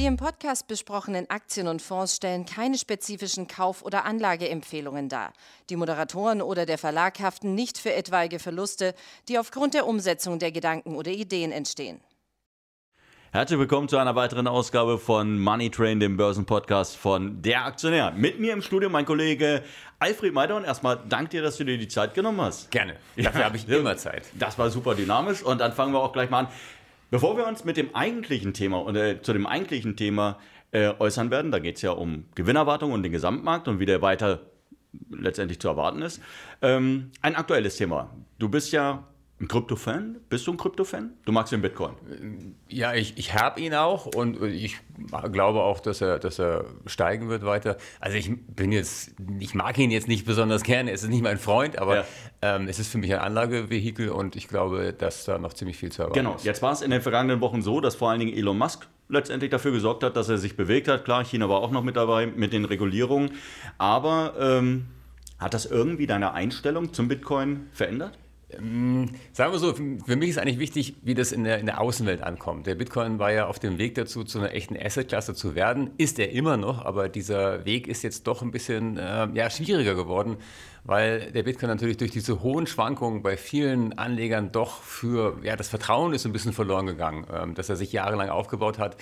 Die im Podcast besprochenen Aktien und Fonds stellen keine spezifischen Kauf- oder Anlageempfehlungen dar. Die Moderatoren oder der Verlag haften nicht für etwaige Verluste, die aufgrund der Umsetzung der Gedanken oder Ideen entstehen. Herzlich willkommen zu einer weiteren Ausgabe von Money Train, dem Börsenpodcast von Der Aktionär. Mit mir im Studio mein Kollege Alfred Maidorn. Erstmal danke dir, dass du dir die Zeit genommen hast. Gerne. Dafür ja, habe ich immer Zeit. Das war super dynamisch und dann fangen wir auch gleich mal an. Bevor wir uns mit dem eigentlichen Thema oder äh, zu dem eigentlichen Thema äh, äußern werden, da geht es ja um Gewinnerwartung und den Gesamtmarkt und wie der weiter letztendlich zu erwarten ist. Ähm, ein aktuelles Thema. Du bist ja ein Krypto-Fan? Bist du ein Krypto-Fan? Du magst den Bitcoin? Ja, ich, ich habe ihn auch und ich glaube auch, dass er, dass er steigen wird weiter. Also ich bin jetzt, ich mag ihn jetzt nicht besonders gerne, es ist nicht mein Freund, aber ja. ähm, es ist für mich ein Anlagevehikel und ich glaube, dass da noch ziemlich viel zu erwarten genau. ist. Genau, jetzt war es in den vergangenen Wochen so, dass vor allen Dingen Elon Musk letztendlich dafür gesorgt hat, dass er sich bewegt hat. Klar, China war auch noch mit dabei mit den Regulierungen, aber ähm, hat das irgendwie deine Einstellung zum Bitcoin verändert? Ähm, sagen wir so, für mich ist eigentlich wichtig, wie das in der, in der Außenwelt ankommt. Der Bitcoin war ja auf dem Weg dazu, zu einer echten Assetklasse zu werden. Ist er immer noch, aber dieser Weg ist jetzt doch ein bisschen äh, ja, schwieriger geworden, weil der Bitcoin natürlich durch diese hohen Schwankungen bei vielen Anlegern doch für, ja, das Vertrauen ist ein bisschen verloren gegangen, ähm, dass er sich jahrelang aufgebaut hat.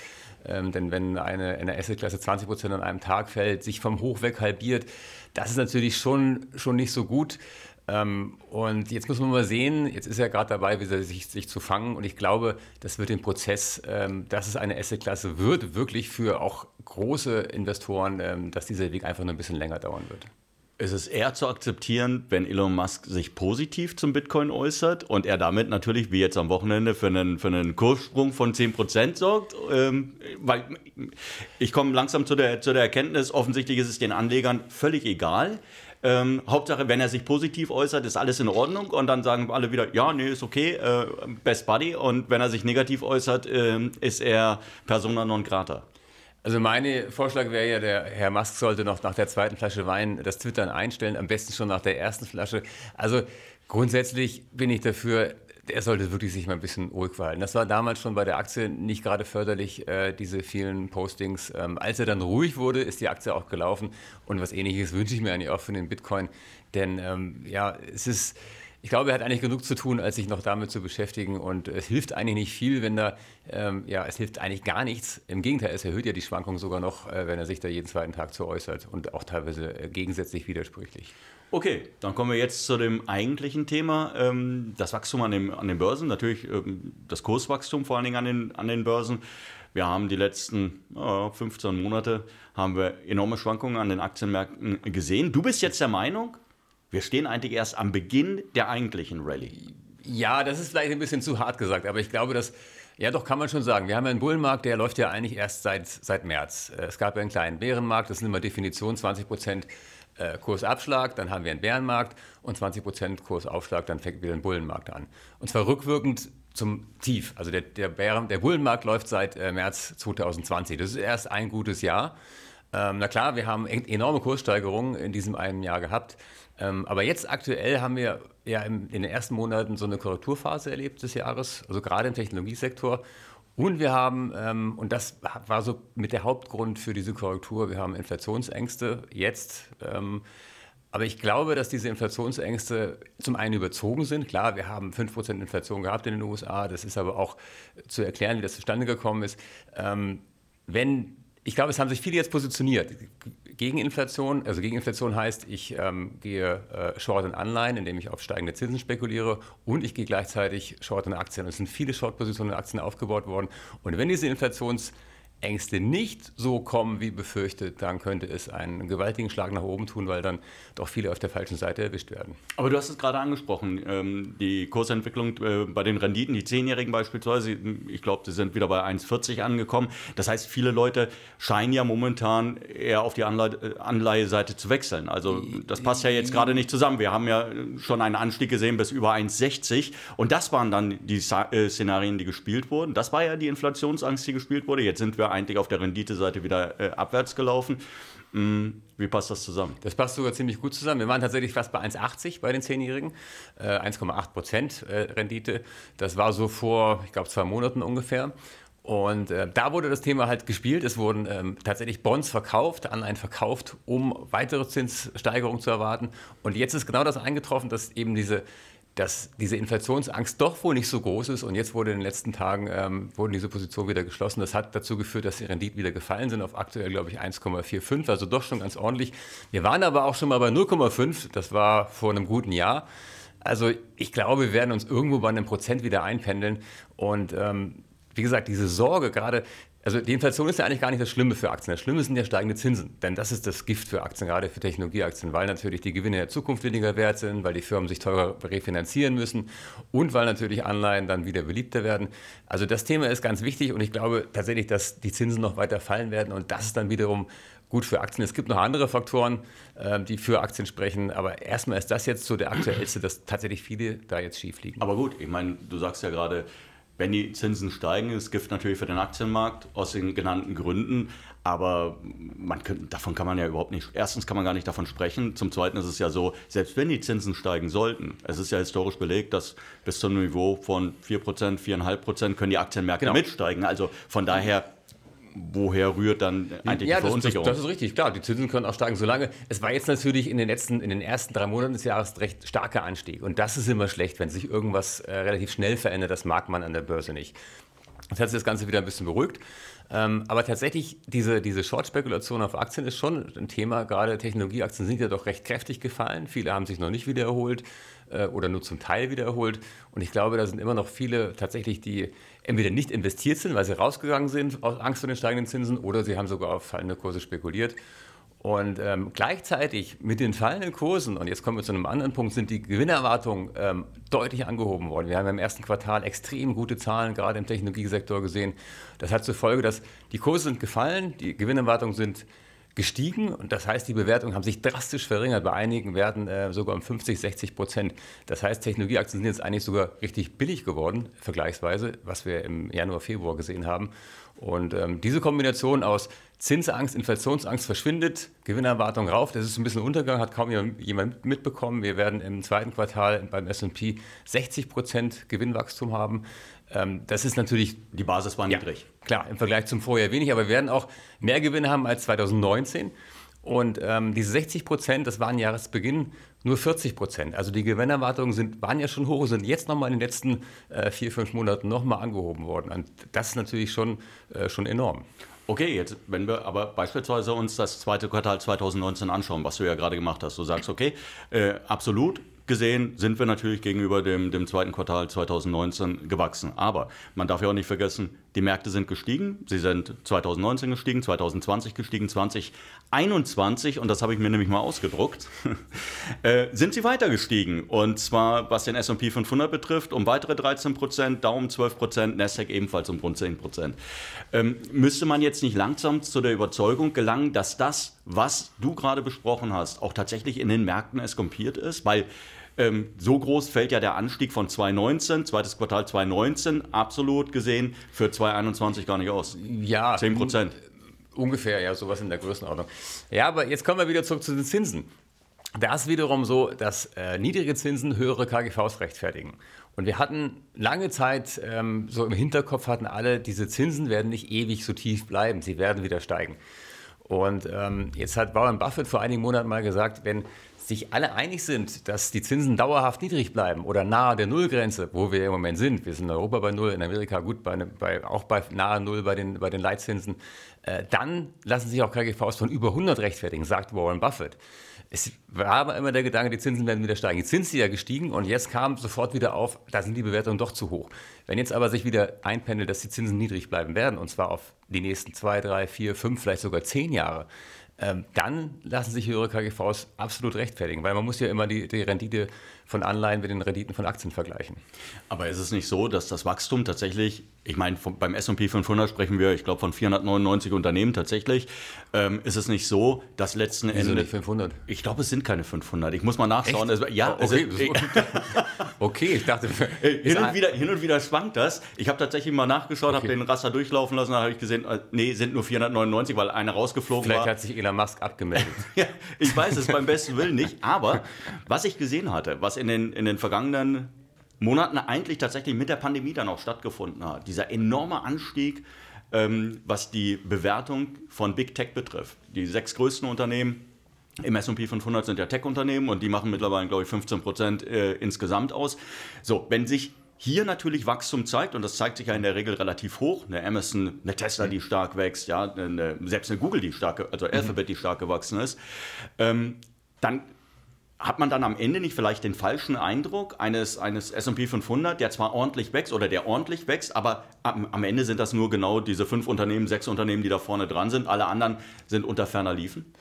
Ähm, denn wenn eine, eine Assetklasse 20 Prozent an einem Tag fällt, sich vom Hoch weg halbiert, das ist natürlich schon, schon nicht so gut. Ähm, und jetzt muss man mal sehen, jetzt ist er gerade dabei, sich, sich zu fangen. Und ich glaube, das wird den Prozess, ähm, dass es eine Assetklasse wird, wirklich für auch große Investoren, ähm, dass dieser Weg einfach noch ein bisschen länger dauern wird. Es ist eher zu akzeptieren, wenn Elon Musk sich positiv zum Bitcoin äußert und er damit natürlich, wie jetzt am Wochenende, für einen, für einen Kurssprung von 10% sorgt. Ähm, weil ich komme langsam zu der, zu der Erkenntnis, offensichtlich ist es den Anlegern völlig egal, ähm, Hauptsache, wenn er sich positiv äußert, ist alles in Ordnung und dann sagen alle wieder, ja, nee, ist okay, äh, best buddy. Und wenn er sich negativ äußert, äh, ist er persona non grata. Also mein Vorschlag wäre ja, der Herr Musk sollte noch nach der zweiten Flasche Wein das Twittern einstellen, am besten schon nach der ersten Flasche. Also grundsätzlich bin ich dafür, er sollte wirklich sich mal ein bisschen ruhig verhalten. Das war damals schon bei der Aktie nicht gerade förderlich, äh, diese vielen Postings. Ähm, als er dann ruhig wurde, ist die Aktie auch gelaufen. Und was ähnliches wünsche ich mir eigentlich auch für den Bitcoin. Denn ähm, ja, es ist, ich glaube, er hat eigentlich genug zu tun, als sich noch damit zu beschäftigen. Und es hilft eigentlich nicht viel, wenn da, ähm, ja, es hilft eigentlich gar nichts. Im Gegenteil, es erhöht ja die Schwankung sogar noch, äh, wenn er sich da jeden zweiten Tag zu äußert und auch teilweise äh, gegensätzlich widersprüchlich. Okay, dann kommen wir jetzt zu dem eigentlichen Thema. Ähm, das Wachstum an, dem, an den Börsen, natürlich ähm, das Kurswachstum vor allen Dingen an den, an den Börsen. Wir haben die letzten 15 Monate haben wir enorme Schwankungen an den Aktienmärkten gesehen. Du bist jetzt der Meinung, wir stehen eigentlich erst am Beginn der eigentlichen Rallye. Ja, das ist vielleicht ein bisschen zu hart gesagt, aber ich glaube, dass ja, doch, kann man schon sagen. Wir haben einen Bullenmarkt, der läuft ja eigentlich erst seit, seit März. Es gab ja einen kleinen Bärenmarkt, das sind immer Definition, 20 Prozent Kursabschlag, dann haben wir einen Bärenmarkt und 20 Prozent Kursaufschlag, dann fängt wieder ein Bullenmarkt an. Und zwar rückwirkend zum Tief. Also der, der, Bären, der Bullenmarkt läuft seit äh, März 2020. Das ist erst ein gutes Jahr. Ähm, na klar, wir haben enorme Kurssteigerungen in diesem einen Jahr gehabt. Ähm, aber jetzt aktuell haben wir ja im, in den ersten Monaten so eine Korrekturphase erlebt des Jahres, also gerade im Technologiesektor. Und wir haben, ähm, und das war so mit der Hauptgrund für diese Korrektur, wir haben Inflationsängste jetzt. Ähm, aber ich glaube, dass diese Inflationsängste zum einen überzogen sind. Klar, wir haben 5% Inflation gehabt in den USA. Das ist aber auch zu erklären, wie das zustande gekommen ist. Ähm, wenn ich glaube, es haben sich viele jetzt positioniert. Gegen Inflation, also gegen heißt, ich ähm, gehe äh, short in Anleihen, indem ich auf steigende Zinsen spekuliere und ich gehe gleichzeitig short in Aktien. Es sind viele Short-Positionen in Aktien aufgebaut worden. Und wenn diese Inflations- Ängste nicht so kommen wie befürchtet, dann könnte es einen gewaltigen Schlag nach oben tun, weil dann doch viele auf der falschen Seite erwischt werden. Aber du hast es gerade angesprochen, ähm, die Kursentwicklung äh, bei den Renditen, die Zehnjährigen beispielsweise, ich glaube, sie sind wieder bei 1,40 angekommen. Das heißt, viele Leute scheinen ja momentan eher auf die Anleihe, Anleiheseite zu wechseln. Also das passt ja jetzt gerade nicht zusammen. Wir haben ja schon einen Anstieg gesehen bis über 1,60 und das waren dann die äh, Szenarien, die gespielt wurden. Das war ja die Inflationsangst, die gespielt wurde. Jetzt sind wir eigentlich auf der Renditeseite wieder äh, abwärts gelaufen. Mm, wie passt das zusammen? Das passt sogar ziemlich gut zusammen. Wir waren tatsächlich fast bei 1,80 bei den Zehnjährigen, äh, 1,8 Prozent äh, Rendite. Das war so vor, ich glaube, zwei Monaten ungefähr. Und äh, da wurde das Thema halt gespielt. Es wurden ähm, tatsächlich Bonds verkauft, Anleihen verkauft, um weitere Zinssteigerungen zu erwarten. Und jetzt ist genau das eingetroffen, dass eben diese, dass diese Inflationsangst doch wohl nicht so groß ist. Und jetzt wurde in den letzten Tagen ähm, wurden diese Positionen wieder geschlossen. Das hat dazu geführt, dass die Renditen wieder gefallen sind auf aktuell, glaube ich, 1,45. Also doch schon ganz ordentlich. Wir waren aber auch schon mal bei 0,5. Das war vor einem guten Jahr. Also ich glaube, wir werden uns irgendwo bei einem Prozent wieder einpendeln. Und ähm, wie gesagt, diese Sorge gerade, also die Inflation ist ja eigentlich gar nicht das Schlimme für Aktien. Das Schlimme sind ja steigende Zinsen. Denn das ist das Gift für Aktien, gerade für Technologieaktien, weil natürlich die Gewinne in der Zukunft weniger wert sind, weil die Firmen sich teurer refinanzieren müssen und weil natürlich Anleihen dann wieder beliebter werden. Also das Thema ist ganz wichtig und ich glaube tatsächlich, dass die Zinsen noch weiter fallen werden und das ist dann wiederum gut für Aktien. Es gibt noch andere Faktoren, äh, die für Aktien sprechen, aber erstmal ist das jetzt so der aktuellste, dass tatsächlich viele da jetzt schief liegen. Aber gut, ich meine, du sagst ja gerade, wenn die Zinsen steigen, ist Gift natürlich für den Aktienmarkt aus den genannten Gründen. Aber man kann, davon kann man ja überhaupt nicht, erstens kann man gar nicht davon sprechen. Zum Zweiten ist es ja so, selbst wenn die Zinsen steigen sollten, es ist ja historisch belegt, dass bis zum Niveau von 4%, 4,5% können die Aktienmärkte genau. mitsteigen. Also von daher woher rührt dann eigentlich ja, die Verunsicherung? Das, das, das, ist richtig, klar. Die Zinsen können auch steigen, solange. Es war jetzt natürlich in den letzten, in den ersten drei Monaten des Jahres recht starker Anstieg. Und das ist immer schlecht, wenn sich irgendwas äh, relativ schnell verändert. Das mag man an der Börse nicht. Jetzt hat sich das Ganze wieder ein bisschen beruhigt. Ähm, aber tatsächlich, diese, diese Short-Spekulation auf Aktien ist schon ein Thema. Gerade Technologieaktien sind ja doch recht kräftig gefallen. Viele haben sich noch nicht wieder erholt äh, oder nur zum Teil wieder erholt. Und ich glaube, da sind immer noch viele tatsächlich, die entweder nicht investiert sind, weil sie rausgegangen sind aus Angst vor den steigenden Zinsen, oder sie haben sogar auf fallende Kurse spekuliert. Und ähm, gleichzeitig mit den fallenden Kursen, und jetzt kommen wir zu einem anderen Punkt, sind die Gewinnerwartungen ähm, deutlich angehoben worden. Wir haben im ersten Quartal extrem gute Zahlen, gerade im Technologiesektor gesehen. Das hat zur Folge, dass die Kurse sind gefallen, die Gewinnerwartungen sind gestiegen und das heißt, die Bewertungen haben sich drastisch verringert, bei einigen Werten äh, sogar um 50, 60 Prozent. Das heißt, Technologieaktien sind jetzt eigentlich sogar richtig billig geworden, vergleichsweise, was wir im Januar, Februar gesehen haben. Und ähm, diese Kombination aus Zinsangst, Inflationsangst verschwindet, Gewinnerwartung rauf, das ist ein bisschen Untergang, hat kaum jemand mitbekommen. Wir werden im zweiten Quartal beim S&P 60 Prozent Gewinnwachstum haben. Ähm, das ist natürlich... Die Basis war niedrig. Ja, klar, im Vergleich zum Vorjahr wenig, aber wir werden auch mehr Gewinne haben als 2019. Und ähm, diese 60 Prozent, das waren Jahresbeginn nur 40 Prozent. Also die Gewinnerwartungen sind, waren ja schon hoch, sind jetzt nochmal in den letzten äh, vier, fünf Monaten nochmal angehoben worden. Und das ist natürlich schon, äh, schon enorm. Okay, jetzt, wenn wir aber beispielsweise uns das zweite Quartal 2019 anschauen, was du ja gerade gemacht hast, du sagst, okay, äh, absolut, gesehen sind wir natürlich gegenüber dem, dem zweiten Quartal 2019 gewachsen. Aber man darf ja auch nicht vergessen, die Märkte sind gestiegen. Sie sind 2019 gestiegen, 2020 gestiegen, 2021, und das habe ich mir nämlich mal ausgedruckt, äh, sind sie weiter gestiegen. Und zwar, was den S&P 500 betrifft, um weitere 13 Prozent, Daumen 12 Prozent, Nasdaq ebenfalls um rund 10 Prozent. Ähm, müsste man jetzt nicht langsam zu der Überzeugung gelangen, dass das, was du gerade besprochen hast, auch tatsächlich in den Märkten eskompiert ist? Weil ähm, so groß fällt ja der Anstieg von 2019, zweites Quartal 2019, absolut gesehen, für 2021 gar nicht aus. Ja. 10 Prozent. Ungefähr, ja, sowas in der Größenordnung. Ja, aber jetzt kommen wir wieder zurück zu den Zinsen. Da ist wiederum so, dass äh, niedrige Zinsen höhere KGVs rechtfertigen. Und wir hatten lange Zeit ähm, so im Hinterkopf hatten alle, diese Zinsen werden nicht ewig so tief bleiben, sie werden wieder steigen. Und ähm, jetzt hat Warren Buffett vor einigen Monaten mal gesagt, wenn sich alle einig sind, dass die Zinsen dauerhaft niedrig bleiben oder nahe der Nullgrenze, wo wir im Moment sind, wir sind in Europa bei Null, in Amerika gut, bei, bei, auch bei nahe Null bei den, bei den Leitzinsen, äh, dann lassen sich auch KGVs von über 100 rechtfertigen, sagt Warren Buffett. Es war aber immer der Gedanke, die Zinsen werden wieder steigen. Die Zinsen sind ja gestiegen und jetzt kam sofort wieder auf, da sind die Bewertungen doch zu hoch. Wenn jetzt aber sich wieder einpendelt, dass die Zinsen niedrig bleiben werden, und zwar auf die nächsten zwei, drei, vier, fünf, vielleicht sogar zehn Jahre, dann lassen sich höhere KGVs absolut rechtfertigen, weil man muss ja immer die, die Rendite von Anleihen mit den Renditen von Aktien vergleichen. Aber ist es nicht so, dass das Wachstum tatsächlich, ich meine, beim S&P 500 sprechen wir, ich glaube, von 499 Unternehmen tatsächlich, ähm, ist es nicht so, dass letzten Wieso Ende... nicht 500? Ich glaube, es sind keine 500. Ich muss mal nachschauen. Echt? ja, oh, okay. Also, okay, ich dachte... hin, und wieder, hin und wieder schwankt das. Ich habe tatsächlich mal nachgeschaut, okay. habe den Raster durchlaufen lassen, da habe ich gesehen, äh, nee, sind nur 499, weil einer rausgeflogen Vielleicht war. Vielleicht hat sich Elon Musk abgemeldet. ja, ich weiß es beim besten Willen nicht, aber was ich gesehen hatte, was in den, in den vergangenen Monaten eigentlich tatsächlich mit der Pandemie dann auch stattgefunden hat. Dieser enorme Anstieg, ähm, was die Bewertung von Big Tech betrifft. Die sechs größten Unternehmen im S&P 500 sind ja Tech-Unternehmen und die machen mittlerweile, glaube ich, 15 Prozent äh, insgesamt aus. So, wenn sich hier natürlich Wachstum zeigt, und das zeigt sich ja in der Regel relativ hoch, eine Amazon, eine Tesla, die stark wächst, ja, eine, selbst eine Google, die stark, also Alphabet, die stark gewachsen ist, ähm, dann hat man dann am Ende nicht vielleicht den falschen Eindruck eines, eines S&P 500, der zwar ordentlich wächst oder der ordentlich wächst, aber am, am, Ende sind das nur genau diese fünf Unternehmen, sechs Unternehmen, die da vorne dran sind. Alle anderen sind unter ferner Liefen?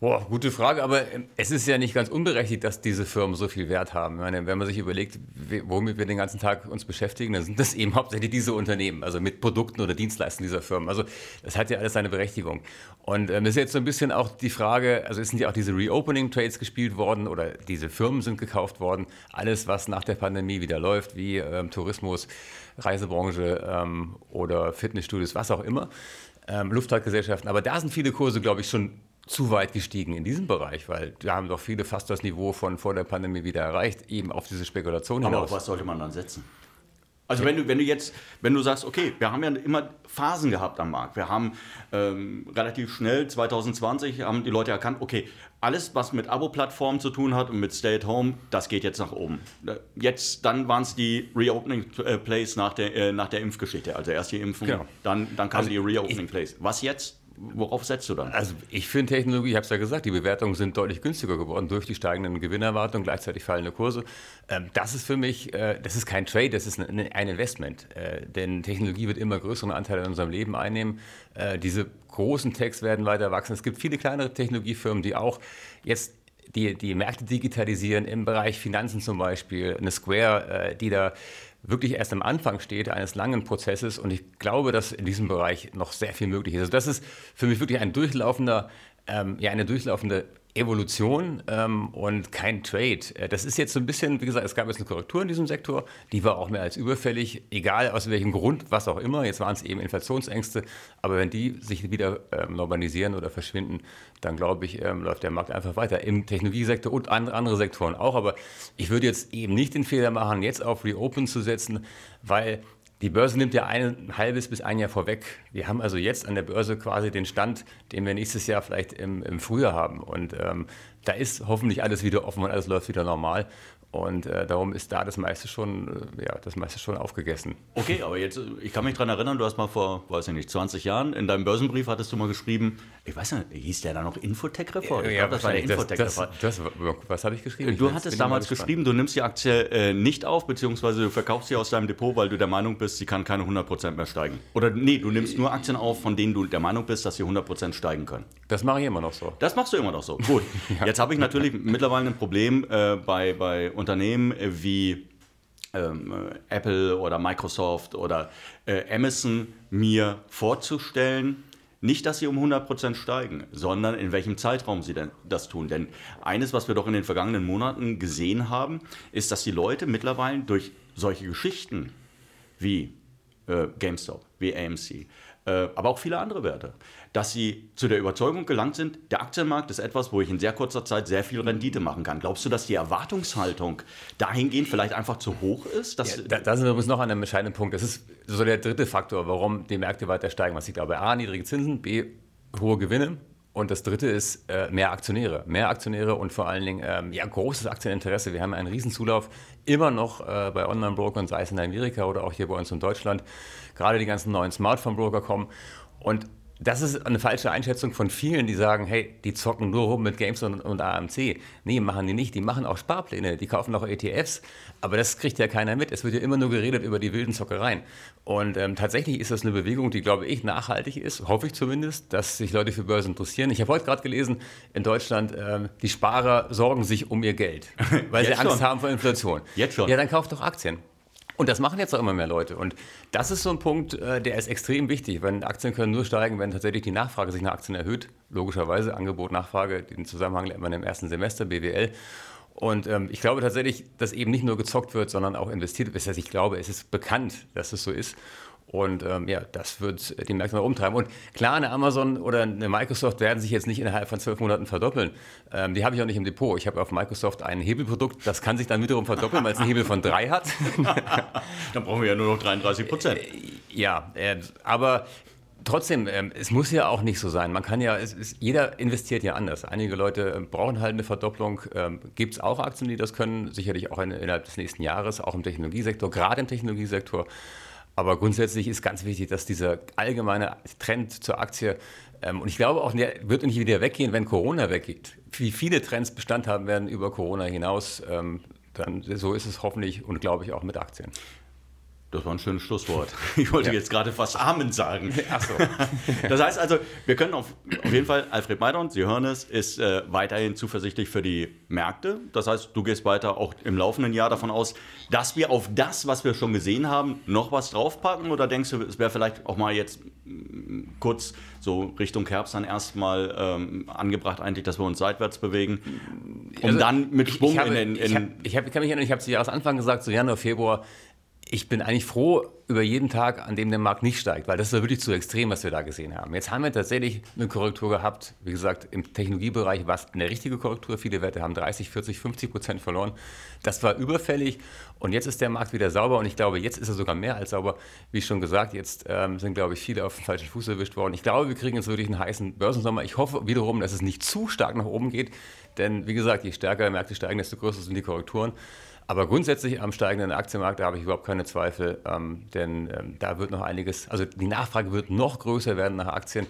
Boah, gute Frage, aber ähm, es ist ja nicht ganz unberechtigt, dass diese Firmen so viel Wert haben. Meine, wenn man sich überlegt, womit wir den ganzen Tag uns beschäftigen, dann sind das eben hauptsächlich diese Unternehmen, also mit Produkten oder Dienstleistungen dieser Firmen. Also das hat ja alles seine Berechtigung. Und ähm, es ist jetzt so ein bisschen auch die Frage, also sind ja auch diese Reopening-Trades gespielt worden oder diese Firmen sind gekauft worden. Alles, was nach der Pandemie wieder läuft, wie ähm, Tourismus, Reisebranche ähm, oder Fitnessstudios, was auch immer. Ähm, Luftfahrtgesellschaften. Aber da sind viele Kurse, glaube ich, schon zu weit gestiegen in diesem Bereich, weil wir haben doch viele fast das Niveau von vor der Pandemie wieder erreicht, eben auf diese Spekulation hinaus. Aber auf was sollte man dann setzen? Also wenn du, wenn du jetzt, wenn du sagst, okay, wir haben ja immer Phasen gehabt am Markt. Wir haben ähm, relativ schnell 2020 haben die Leute erkannt, okay, alles was mit Abo-Plattformen zu tun hat und mit Stay at Home, das geht jetzt nach oben. Jetzt dann waren es die Reopening äh, Plays nach der äh, nach der Impfgeschichte, also erst die Impfung, genau. dann dann kamen also die Reopening Plays. Was jetzt? Worauf setzt du dann? Also ich finde Technologie, ich habe es ja gesagt, die Bewertungen sind deutlich günstiger geworden durch die steigenden Gewinnerwartungen, gleichzeitig fallende Kurse. Ähm, das ist für mich, äh, das ist kein Trade, das ist ein, Investment. Äh, denn Technologie wird immer größeren Anteil in unserem Leben einnehmen. Äh, diese großen Techs werden weiter wachsen. Es gibt viele kleinere Technologiefirmen, die auch jetzt die, die Märkte digitalisieren, im Bereich Finanzen zum Beispiel, eine Square, die da wirklich erst am Anfang steht eines langen Prozesses und ich glaube, dass in diesem Bereich noch sehr viel möglich ist. Also das ist für mich wirklich ein durchlaufender, ähm, ja, eine durchlaufende Evolution ähm, und kein Trade. Äh, das ist jetzt so ein bisschen, wie gesagt, es gab jetzt eine Korrektur in diesem Sektor, die war auch mehr als überfällig, egal aus welchem Grund, was auch immer. Jetzt waren es eben Inflationsängste, aber wenn die sich wieder ähm, normalisieren oder verschwinden, dann glaube ich, ähm, läuft der Markt einfach weiter. Im Technologiesektor und andere, andere Sektoren auch. Aber ich würde jetzt eben nicht den Fehler machen, jetzt auf Reopen zu setzen, weil die Börse nimmt ja ein halbes bis ein Jahr vorweg. Wir haben also jetzt an der Börse quasi den Stand, den wir nächstes Jahr vielleicht im, im Frühjahr haben. Und ähm, da ist hoffentlich alles wieder offen und alles läuft wieder normal. Und äh, darum ist da das meiste schon, äh, ja, das meiste schon aufgegessen. Okay, aber jetzt, ich kann mich daran erinnern, du hast mal vor, weiß ich nicht, 20 Jahren in deinem Börsenbrief hattest du mal geschrieben, ich weiß nicht, hieß der da noch Infotech-Report? Ja, ja das war der Infotech-Report. Was habe ich geschrieben? Du hattest damals geschrieben, du nimmst die Aktie äh, nicht auf, beziehungsweise du verkaufst sie aus deinem Depot, weil du der Meinung bist, sie kann keine 100% mehr steigen. Oder nee, du nimmst nur Aktien auf, von denen du der Meinung bist, dass sie 100% steigen können. Das mache ich immer noch so. Das machst du immer noch so. Gut. ja. Jetzt habe ich natürlich mittlerweile ein Problem äh, bei, bei Unternehmen wie ähm, Apple oder Microsoft oder äh, Amazon mir vorzustellen, nicht, dass sie um 100% steigen, sondern in welchem Zeitraum sie denn das tun. Denn eines, was wir doch in den vergangenen Monaten gesehen haben, ist, dass die Leute mittlerweile durch solche Geschichten wie äh, GameStop, wie AMC, äh, aber auch viele andere Werte, dass sie zu der Überzeugung gelangt sind, der Aktienmarkt ist etwas, wo ich in sehr kurzer Zeit sehr viel Rendite machen kann. Glaubst du, dass die Erwartungshaltung dahingehend vielleicht einfach zu hoch ist? Ja, da, da, sind wir uns noch an einem entscheidenden Punkt. Das ist so der dritte Faktor, warum die Märkte weiter steigen. Was ich glaube, A, niedrige Zinsen, B, hohe Gewinne. Und das dritte ist äh, mehr Aktionäre. Mehr Aktionäre und vor allen Dingen ähm, ja, großes Aktieninteresse. Wir haben einen Riesenzulauf immer noch äh, bei Online-Brokern, sei es in Amerika oder auch hier bei uns in Deutschland. Gerade die ganzen neuen Smartphone-Broker kommen. Und das ist eine falsche Einschätzung von vielen, die sagen, hey, die zocken nur rum mit Games und, und, AMC. Nee, machen die nicht. Die machen auch Sparpläne, die kaufen auch ETFs. Aber das kriegt ja keiner mit. Es wird ja immer nur geredet über die wilden Zockereien. Und ähm, tatsächlich ist das eine Bewegung, die, glaube ich, nachhaltig ist, hoffe ich zumindest, dass sich Leute für Börsen interessieren. Ich habe heute gerade gelesen, in Deutschland, ähm, die Sparer sorgen sich um ihr Geld, weil sie Angst schon. haben vor Inflation. Jetzt schon. Ja, dann kauft doch Aktien. Und das machen jetzt auch immer mehr Leute. Und das ist so ein Punkt, äh, der ist extrem wichtig. Wenn Aktien können nur steigen, wenn tatsächlich die Nachfrage sich nach Aktien erhöht. Logischerweise Angebot, Nachfrage, den Zusammenhang lernt man im ersten Semester, BWL. Und ähm, ich glaube tatsächlich, dass eben nicht nur gezockt wird, sondern auch investiert wird. Das heißt, ich glaube, es ist bekannt, dass es so ist. Und ähm, ja, das wird die Märkte nach oben treiben. Und klar, eine Amazon oder eine Microsoft werden sich jetzt nicht innerhalb von zwölf Monaten verdoppeln. Ähm, die habe ich auch nicht im Depot. Ich habe auf Microsoft ein Hebelprodukt, das kann sich dann wiederum verdoppeln, weil es einen Hebel von drei hat. dann brauchen wir ja nur noch 33 Prozent. Äh, ja, äh, aber trotzdem, ähm, es muss ja auch nicht so sein. Man kann ja, es ist, jeder investiert ja anders. Einige Leute ähm, brauchen halt eine Verdopplung. Ähm, Gibt es auch Aktien, die das können? Sicherlich auch in, innerhalb des nächsten Jahres, auch im Technologiesektor, gerade im Technologiesektor. Aber grundsätzlich ist ganz wichtig, dass dieser allgemeine Trend zur Aktie, ähm, und ich glaube auch, der wird nicht wieder weggehen, wenn Corona weggeht. Wie viele Trends Bestand haben werden über Corona hinaus, ähm, dann so ist es hoffentlich und glaube ich auch mit Aktien. Das war ein schönes Schlusswort. Ich wollte ja. jetzt gerade fast Amen sagen. Ach so. Das heißt also, wir können auf, auf jeden Fall, Alfred Maidon, Sie hören es, ist äh, weiterhin zuversichtlich für die Märkte. Das heißt, du gehst weiter auch im laufenden Jahr davon aus, dass wir auf das, was wir schon gesehen haben, noch was draufpacken? Oder denkst du, es wäre vielleicht auch mal jetzt mm, kurz so Richtung Herbst dann erstmal ähm, angebracht, eigentlich, dass wir uns seitwärts bewegen, um also, dann mit Schwung ich, ich habe, in, in, in ich, hab, ich kann mich erinnern, ich habe es Jahresanfang gesagt, so Januar, Februar, ich bin eigentlich froh über jeden Tag, an dem der Markt nicht steigt, weil das war wirklich zu extrem, was wir da gesehen haben. Jetzt haben wir tatsächlich eine Korrektur gehabt. Wie gesagt, im Technologiebereich war es eine richtige Korrektur. Viele Werte haben 30, 40, 50 Prozent verloren. Das war überfällig und jetzt ist der Markt wieder sauber und ich glaube, jetzt ist er sogar mehr als sauber. Wie schon gesagt, jetzt ähm, sind, glaube ich, viele auf den falschen Fuß erwischt worden. Ich glaube, wir kriegen jetzt wirklich einen heißen Börsensommer. Ich hoffe wiederum, dass es nicht zu stark nach oben geht, denn wie gesagt, je stärker Märkte steigen, desto größer sind die Korrekturen. Aber grundsätzlich am steigenden Aktienmarkt, da habe ich überhaupt keine Zweifel, ähm, denn ähm, da wird noch einiges, also die Nachfrage wird noch größer werden nach Aktien.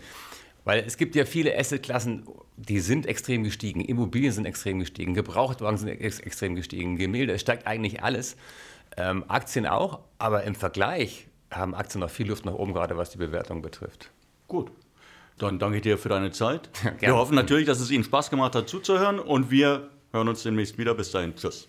Weil es gibt ja viele Assetklassen, die sind extrem gestiegen. Immobilien sind extrem gestiegen, Gebrauchtwagen sind ex extrem gestiegen, Gemälde, es steigt eigentlich alles. Ähm, Aktien auch, aber im Vergleich haben Aktien noch viel Luft nach oben, gerade was die Bewertung betrifft. Gut. Dann danke ich dir für deine Zeit. wir hoffen natürlich, dass es Ihnen Spaß gemacht hat zuzuhören und wir hören uns demnächst wieder. Bis dahin. Tschüss.